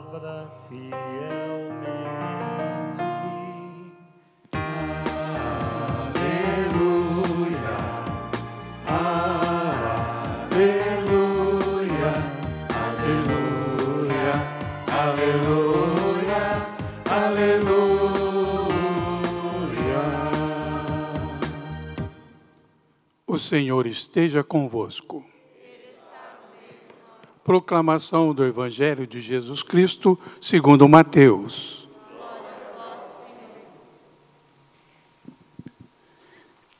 palavra fielmente. Aleluia, aleluia, aleluia, aleluia, aleluia. O Senhor esteja convosco. Proclamação do Evangelho de Jesus Cristo, segundo Mateus.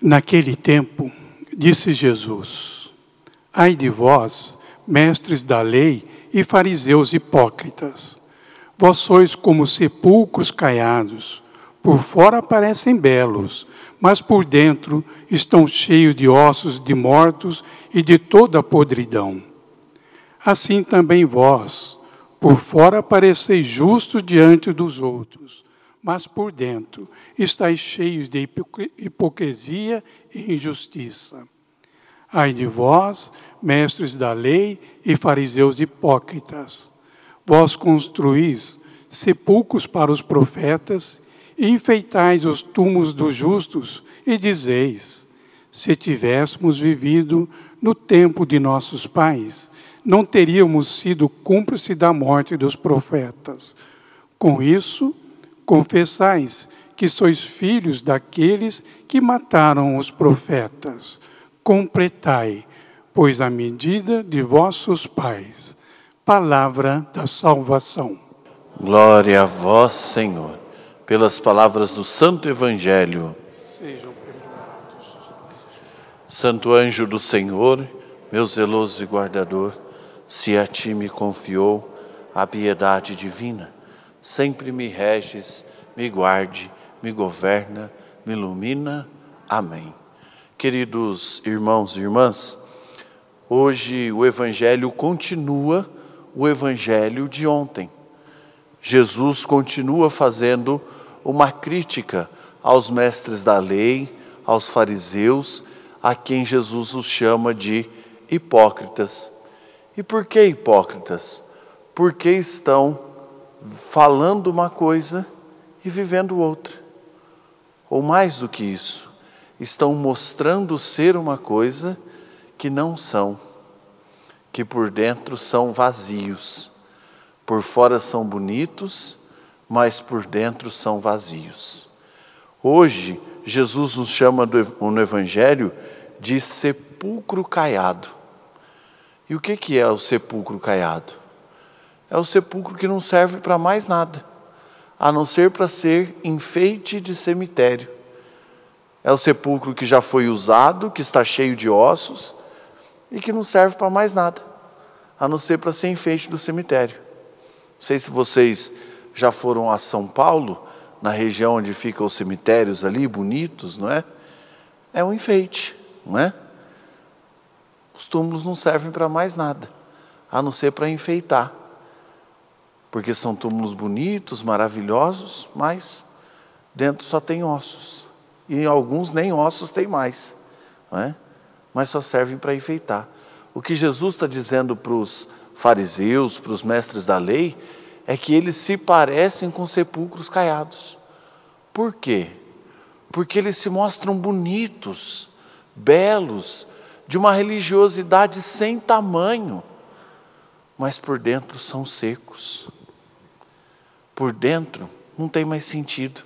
Naquele tempo, disse Jesus: Ai de vós, mestres da lei e fariseus hipócritas, vós sois como sepulcros caiados, por fora parecem belos, mas por dentro estão cheios de ossos de mortos e de toda a podridão. Assim também vós, por fora pareceis justos diante dos outros, mas por dentro estáis cheios de hipocrisia e injustiça. Ai de vós, mestres da lei e fariseus hipócritas, vós construís sepulcros para os profetas e enfeitais os túmulos dos justos e dizeis: se tivéssemos vivido no tempo de nossos pais, não teríamos sido cúmplices da morte dos profetas. Com isso, confessais que sois filhos daqueles que mataram os profetas. Completai, pois, a medida de vossos pais. Palavra da salvação. Glória a vós, Senhor, pelas palavras do Santo Evangelho. Sejam perdoados. Santo anjo do Senhor, meu zeloso e guardador, se a ti me confiou a piedade divina, sempre me reges, me guarde, me governa, me ilumina. Amém. Queridos irmãos e irmãs, hoje o Evangelho continua o Evangelho de ontem. Jesus continua fazendo uma crítica aos mestres da lei, aos fariseus, a quem Jesus os chama de hipócritas. E por que hipócritas? Porque estão falando uma coisa e vivendo outra. Ou mais do que isso, estão mostrando ser uma coisa que não são, que por dentro são vazios. Por fora são bonitos, mas por dentro são vazios. Hoje, Jesus nos chama no Evangelho de sepulcro caiado. E o que, que é o sepulcro caiado? É o sepulcro que não serve para mais nada, a não ser para ser enfeite de cemitério. É o sepulcro que já foi usado, que está cheio de ossos e que não serve para mais nada, a não ser para ser enfeite do cemitério. Não sei se vocês já foram a São Paulo, na região onde ficam os cemitérios ali, bonitos, não é? É um enfeite, não é? Os túmulos não servem para mais nada, a não ser para enfeitar. Porque são túmulos bonitos, maravilhosos, mas dentro só tem ossos. E alguns nem ossos tem mais, não é? mas só servem para enfeitar. O que Jesus está dizendo para os fariseus, para os mestres da lei, é que eles se parecem com sepulcros caiados. Por quê? Porque eles se mostram bonitos, belos, de uma religiosidade sem tamanho, mas por dentro são secos. Por dentro não tem mais sentido.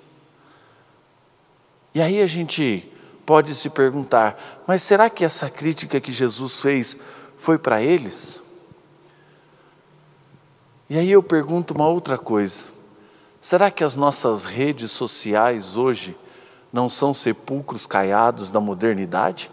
E aí a gente pode se perguntar: mas será que essa crítica que Jesus fez foi para eles? E aí eu pergunto uma outra coisa: será que as nossas redes sociais hoje não são sepulcros caiados da modernidade?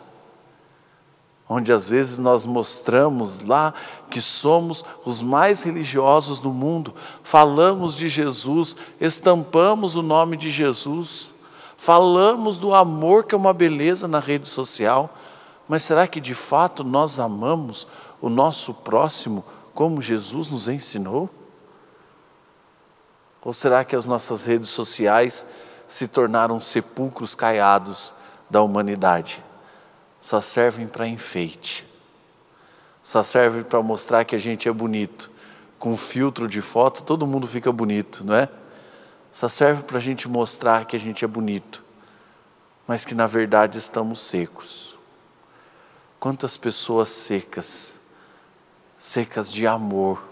Onde às vezes nós mostramos lá que somos os mais religiosos do mundo, falamos de Jesus, estampamos o nome de Jesus, falamos do amor que é uma beleza na rede social, mas será que de fato nós amamos o nosso próximo como Jesus nos ensinou? Ou será que as nossas redes sociais se tornaram sepulcros caiados da humanidade? Só servem para enfeite, só servem para mostrar que a gente é bonito, com filtro de foto, todo mundo fica bonito, não é? Só serve para a gente mostrar que a gente é bonito, mas que na verdade estamos secos. Quantas pessoas secas, secas de amor,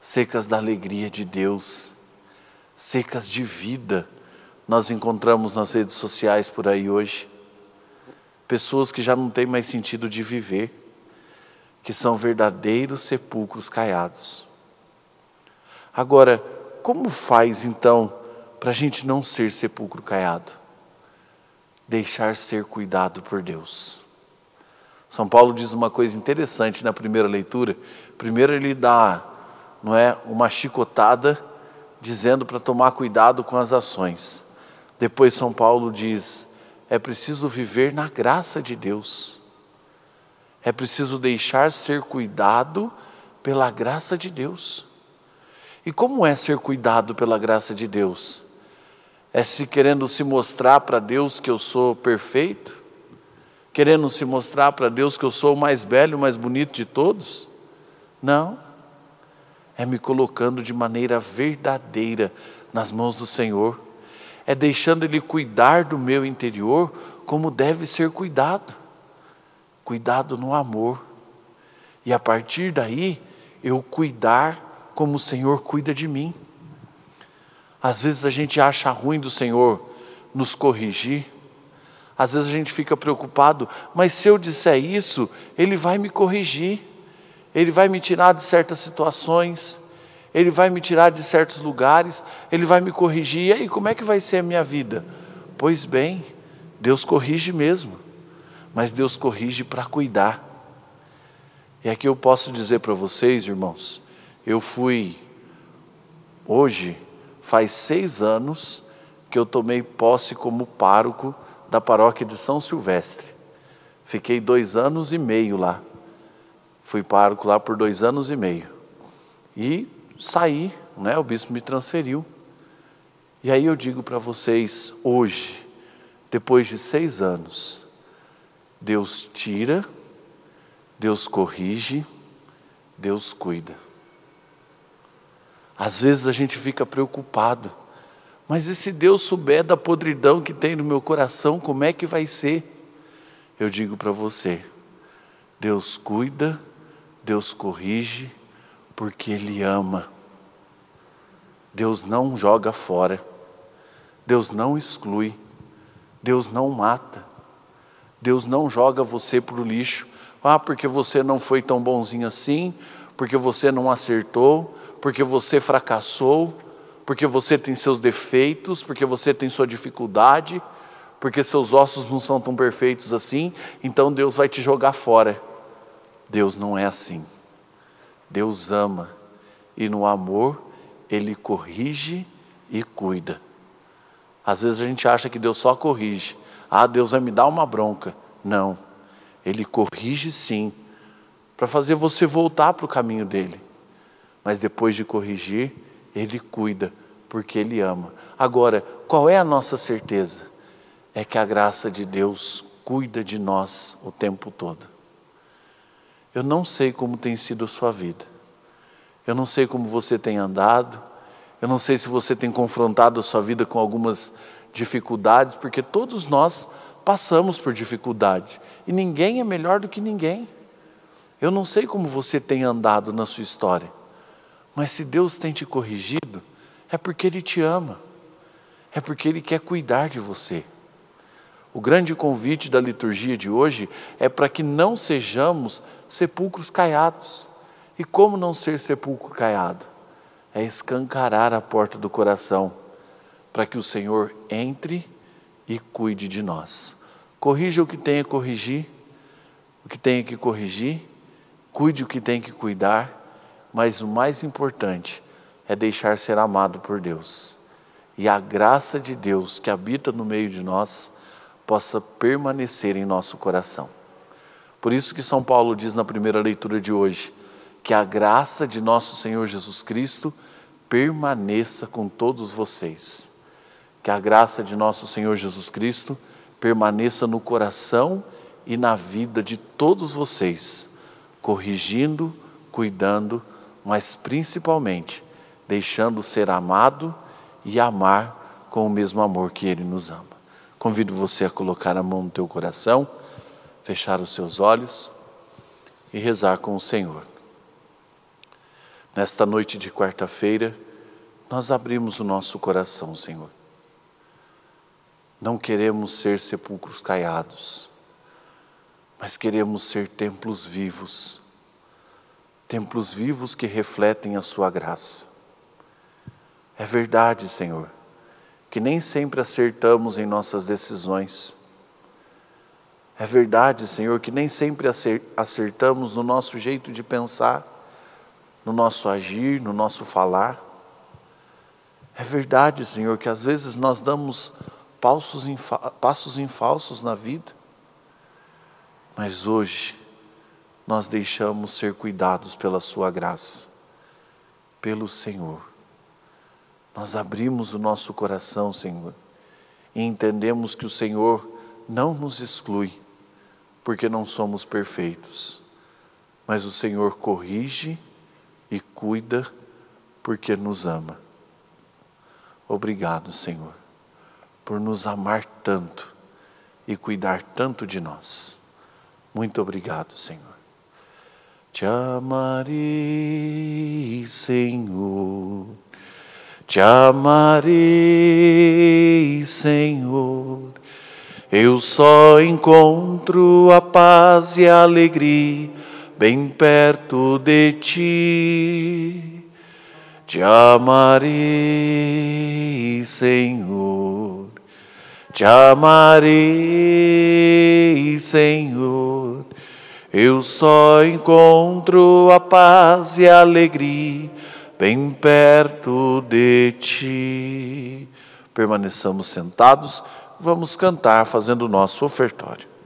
secas da alegria de Deus, secas de vida, nós encontramos nas redes sociais por aí hoje. Pessoas que já não têm mais sentido de viver, que são verdadeiros sepulcros caiados. Agora, como faz então para a gente não ser sepulcro caiado? Deixar ser cuidado por Deus. São Paulo diz uma coisa interessante na primeira leitura. Primeiro ele dá, não é, uma chicotada dizendo para tomar cuidado com as ações. Depois São Paulo diz: é preciso viver na graça de Deus. É preciso deixar ser cuidado pela graça de Deus. E como é ser cuidado pela graça de Deus? É se querendo se mostrar para Deus que eu sou perfeito? Querendo se mostrar para Deus que eu sou o mais belo, o mais bonito de todos? Não. É me colocando de maneira verdadeira nas mãos do Senhor. É deixando Ele cuidar do meu interior como deve ser cuidado. Cuidado no amor. E a partir daí, eu cuidar como o Senhor cuida de mim. Às vezes a gente acha ruim do Senhor nos corrigir, às vezes a gente fica preocupado, mas se eu disser isso, Ele vai me corrigir, Ele vai me tirar de certas situações, Ele vai me tirar de certos lugares, Ele vai me corrigir, e aí como é que vai ser a minha vida? Pois bem, Deus corrige mesmo, mas Deus corrige para cuidar. E aqui eu posso dizer para vocês, irmãos, eu fui, hoje, faz seis anos que eu tomei posse como pároco da paróquia de São Silvestre. Fiquei dois anos e meio lá. Fui pároco lá por dois anos e meio. E saí, né? o bispo me transferiu. E aí eu digo para vocês, hoje, depois de seis anos, Deus tira, Deus corrige, Deus cuida. Às vezes a gente fica preocupado, mas e se Deus souber da podridão que tem no meu coração, como é que vai ser? Eu digo para você: Deus cuida, Deus corrige, porque Ele ama. Deus não joga fora, Deus não exclui, Deus não mata, Deus não joga você para o lixo. Ah, porque você não foi tão bonzinho assim, porque você não acertou, porque você fracassou, porque você tem seus defeitos, porque você tem sua dificuldade, porque seus ossos não são tão perfeitos assim, então Deus vai te jogar fora. Deus não é assim. Deus ama e no amor ele corrige e cuida. Às vezes a gente acha que Deus só corrige. Ah, Deus vai me dar uma bronca. Não. Ele corrige sim, para fazer você voltar para o caminho dele mas depois de corrigir, Ele cuida, porque Ele ama. Agora, qual é a nossa certeza? É que a graça de Deus cuida de nós o tempo todo. Eu não sei como tem sido a sua vida, eu não sei como você tem andado, eu não sei se você tem confrontado a sua vida com algumas dificuldades, porque todos nós passamos por dificuldades e ninguém é melhor do que ninguém. Eu não sei como você tem andado na sua história, mas se Deus tem te corrigido, é porque Ele te ama, é porque Ele quer cuidar de você. O grande convite da liturgia de hoje é para que não sejamos sepulcros caiados. E como não ser sepulcro caiado? É escancarar a porta do coração para que o Senhor entre e cuide de nós. Corrija o que tem a corrigir, o que tem que corrigir, cuide o que tem que cuidar mas o mais importante é deixar ser amado por Deus. E a graça de Deus que habita no meio de nós possa permanecer em nosso coração. Por isso que São Paulo diz na primeira leitura de hoje, que a graça de nosso Senhor Jesus Cristo permaneça com todos vocês. Que a graça de nosso Senhor Jesus Cristo permaneça no coração e na vida de todos vocês, corrigindo, cuidando, mas principalmente deixando ser amado e amar com o mesmo amor que Ele nos ama. Convido você a colocar a mão no teu coração, fechar os seus olhos e rezar com o Senhor. Nesta noite de quarta-feira, nós abrimos o nosso coração, Senhor. Não queremos ser sepulcros caiados, mas queremos ser templos vivos templos vivos que refletem a Sua graça. É verdade, Senhor, que nem sempre acertamos em nossas decisões. É verdade, Senhor, que nem sempre acertamos no nosso jeito de pensar, no nosso agir, no nosso falar. É verdade, Senhor, que às vezes nós damos passos em, passos em falsos na vida. Mas hoje, nós deixamos ser cuidados pela Sua graça, pelo Senhor. Nós abrimos o nosso coração, Senhor, e entendemos que o Senhor não nos exclui, porque não somos perfeitos, mas o Senhor corrige e cuida, porque nos ama. Obrigado, Senhor, por nos amar tanto e cuidar tanto de nós. Muito obrigado, Senhor. Te amarei, Senhor, te amarei, Senhor. Eu só encontro a paz e a alegria bem perto de ti. Te amarei, Senhor, te amarei, Senhor. Eu só encontro a paz e a alegria bem perto de ti. Permaneçamos sentados, vamos cantar fazendo o nosso ofertório.